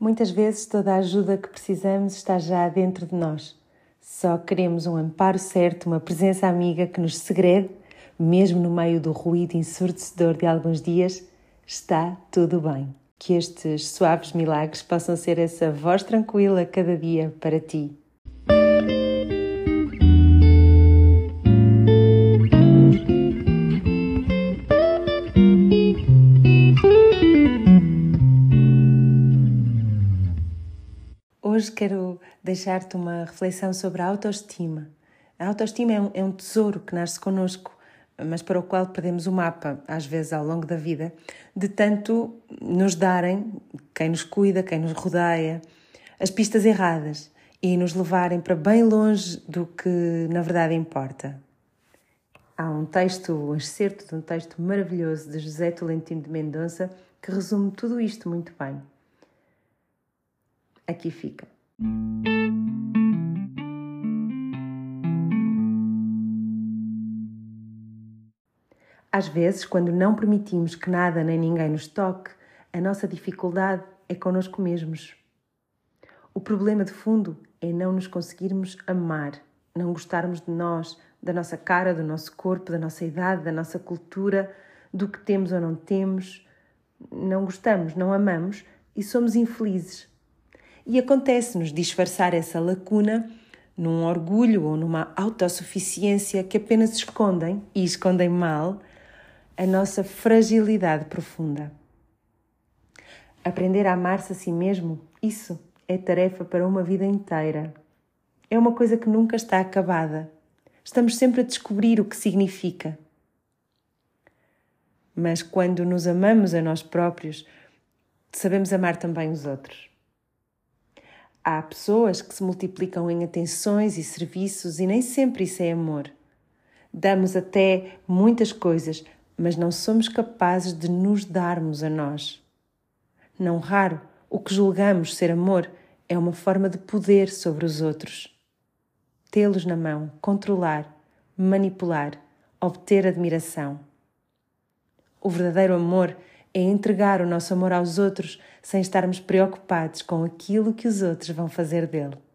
Muitas vezes toda a ajuda que precisamos está já dentro de nós. Só queremos um amparo certo, uma presença amiga que nos segrede, mesmo no meio do ruído ensurdecedor de alguns dias, está tudo bem. Que estes suaves milagres possam ser essa voz tranquila cada dia para ti. Hoje quero deixar-te uma reflexão sobre a autoestima. A autoestima é um, é um tesouro que nasce connosco, mas para o qual perdemos o mapa, às vezes ao longo da vida, de tanto nos darem, quem nos cuida, quem nos rodeia, as pistas erradas e nos levarem para bem longe do que na verdade importa. Há um texto, um excerto de um texto maravilhoso de José Tolentino de Mendonça que resume tudo isto muito bem aqui fica. Às vezes, quando não permitimos que nada nem ninguém nos toque, a nossa dificuldade é connosco mesmos. O problema de fundo é não nos conseguirmos amar, não gostarmos de nós, da nossa cara, do nosso corpo, da nossa idade, da nossa cultura, do que temos ou não temos. Não gostamos, não amamos e somos infelizes e acontece-nos disfarçar essa lacuna num orgulho ou numa autossuficiência que apenas escondem, e escondem mal, a nossa fragilidade profunda. Aprender a amar-se a si mesmo, isso é tarefa para uma vida inteira. É uma coisa que nunca está acabada. Estamos sempre a descobrir o que significa. Mas quando nos amamos a nós próprios, sabemos amar também os outros. Há pessoas que se multiplicam em atenções e serviços e nem sempre isso é amor. Damos até muitas coisas, mas não somos capazes de nos darmos a nós. Não raro, o que julgamos ser amor é uma forma de poder sobre os outros. Tê-los na mão, controlar, manipular, obter admiração. O verdadeiro amor é entregar o nosso amor aos outros sem estarmos preocupados com aquilo que os outros vão fazer dele.